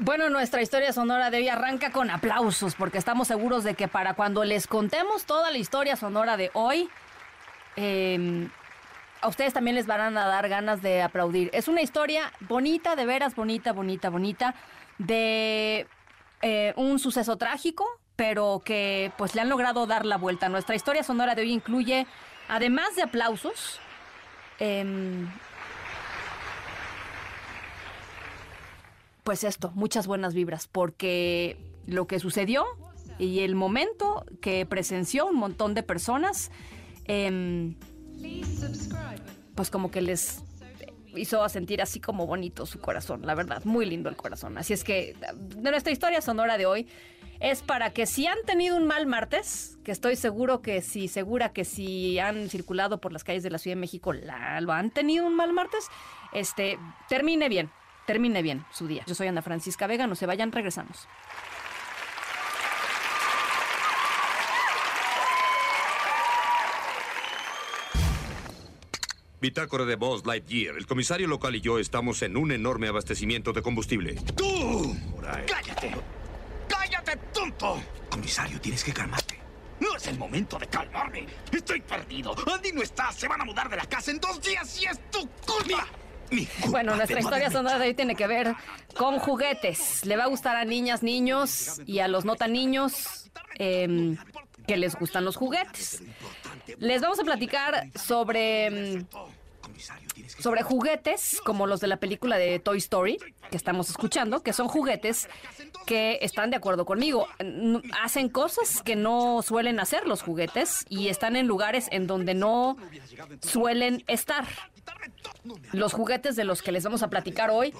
Bueno, nuestra historia sonora de hoy arranca con aplausos, porque estamos seguros de que para cuando les contemos toda la historia sonora de hoy, em, a ustedes también les van a dar ganas de aplaudir. Es una historia bonita, de veras bonita, bonita, bonita, de eh, un suceso trágico, pero que pues le han logrado dar la vuelta. Nuestra historia sonora de hoy incluye, además de aplausos, em, pues esto, muchas buenas vibras, porque lo que sucedió y el momento que presenció un montón de personas, em, pues como que les hizo sentir así como bonito su corazón, la verdad, muy lindo el corazón. Así es que de nuestra historia sonora de hoy es para que si han tenido un mal martes, que estoy seguro que si, segura que si han circulado por las calles de la Ciudad de México, la, lo han tenido un mal martes, este, termine bien, termine bien su día. Yo soy Ana Francisca Vega, no se vayan, regresamos. Bitácora de Buzz Lightyear. El comisario local y yo estamos en un enorme abastecimiento de combustible. ¡Tú! ¡Cállate! ¡Cállate, tonto! Comisario, tienes que calmarte. No es el momento de calmarme. Estoy perdido. Andy no está. Se van a mudar de la casa en dos días y es tu culpa. Bueno, nuestra historia sonora de hoy tiene que ver con juguetes. Le va a gustar a niñas, niños y a los no tan niños em, que les gustan los juguetes. Les vamos a platicar sobre, em, sobre juguetes como los de la película de Toy Story que estamos escuchando, que son juguetes que están de acuerdo conmigo. Hacen cosas que no suelen hacer los juguetes y están en lugares en donde no suelen estar. Los juguetes de los que les vamos a platicar hoy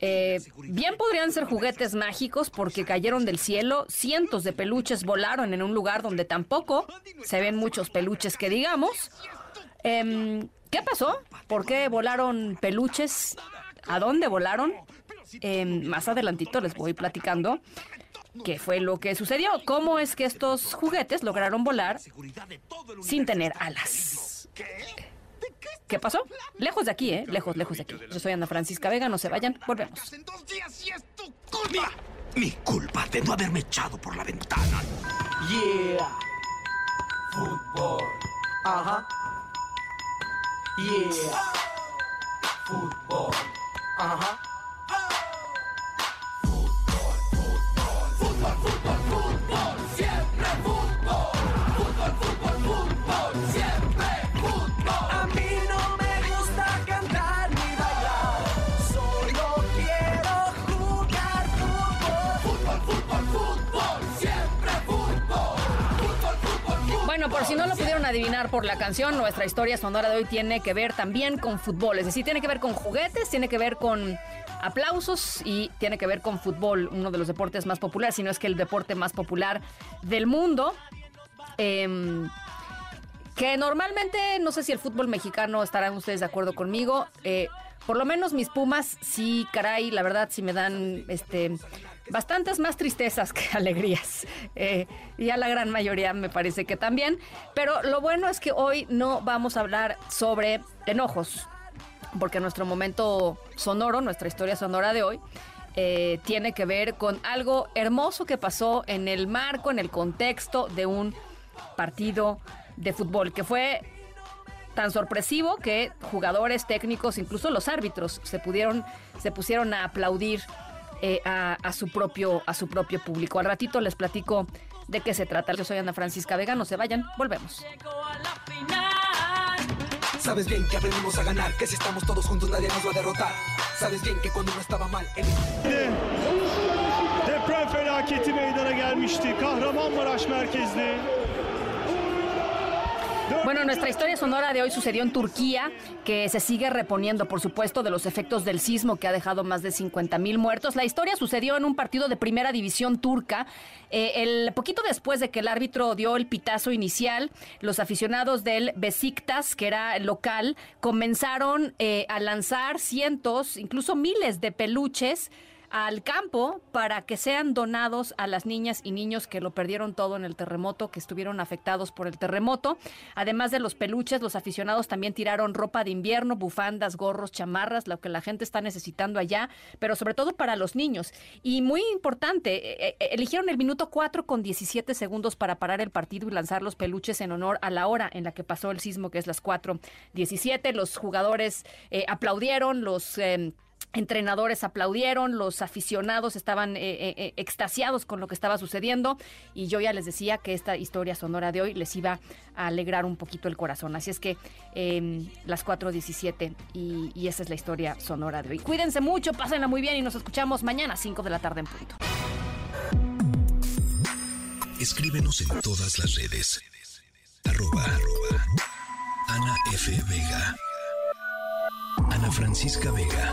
eh, bien podrían ser juguetes mágicos porque cayeron del cielo, cientos de peluches volaron en un lugar donde tampoco se ven muchos peluches que digamos. Em, ¿Qué pasó? ¿Por qué volaron peluches? ¿A dónde volaron? Em, más adelantito les voy platicando qué fue lo que sucedió. ¿Cómo es que estos juguetes lograron volar sin tener alas? ¿Qué pasó? Lejos de aquí, ¿eh? Lejos, lejos de aquí. Yo soy Ana Francisca Vega, no se vayan, volvemos. Culpa. Mi culpa de no haberme echado por la ventana. Yeah. Fútbol. Ajá. Yeah. Fútbol. Bueno, por si no lo pudieron adivinar por la canción, nuestra historia sonora de hoy tiene que ver también con fútbol. Es decir, tiene que ver con juguetes, tiene que ver con aplausos y tiene que ver con fútbol, uno de los deportes más populares, si no es que el deporte más popular del mundo. Em, que normalmente, no sé si el fútbol mexicano estarán ustedes de acuerdo conmigo. eh, por lo menos mis Pumas, sí, caray, la verdad sí me dan este bastantes más tristezas que alegrías. Eh, y a la gran mayoría me parece que también. Pero lo bueno es que hoy no vamos a hablar sobre enojos. Porque nuestro momento sonoro, nuestra historia sonora de hoy, eh, tiene que ver con algo hermoso que pasó en el marco, en el contexto de un partido de fútbol, que fue tan sorpresivo que jugadores, técnicos, incluso los árbitros se pudieron, se pusieron a aplaudir eh, a, a su propio, a su propio público. Al ratito les platico de qué se trata. Yo soy Ana Francisca Vega, no se vayan, volvemos. Sabes bien que aprendimos a ganar, que si estamos todos juntos nadie nos va a derrotar. Sabes bien que cuando uno estaba mal, el Deprem felaketi meydana gelmişti. Kahramanmaraş merkezli. Bueno, nuestra historia sonora de hoy sucedió en Turquía, que se sigue reponiendo, por supuesto, de los efectos del sismo que ha dejado más de 50 mil muertos. La historia sucedió en un partido de primera división turca. Eh, el poquito después de que el árbitro dio el pitazo inicial, los aficionados del Besiktas, que era local, comenzaron eh, a lanzar cientos, incluso miles de peluches al campo para que sean donados a las niñas y niños que lo perdieron todo en el terremoto, que estuvieron afectados por el terremoto. Además de los peluches, los aficionados también tiraron ropa de invierno, bufandas, gorros, chamarras, lo que la gente está necesitando allá, pero sobre todo para los niños. Y muy importante, eh, eh, eligieron el minuto 4 con 17 segundos para parar el partido y lanzar los peluches en honor a la hora en la que pasó el sismo, que es las 4.17. Los jugadores eh, aplaudieron, los... em, Entrenadores aplaudieron, los aficionados estaban eh, eh, eh, extasiados con lo que estaba sucediendo y yo ya les decía que esta historia sonora de hoy les iba a alegrar un poquito el corazón. Así es que em, las 4.17 y, y esa es la historia sonora de hoy. Cuídense mucho, pásenla muy bien y nos escuchamos mañana a 5 de la tarde en punto. Escríbenos en todas las redes. Arroba, Ana F. Vega. Ana Francisca Vega.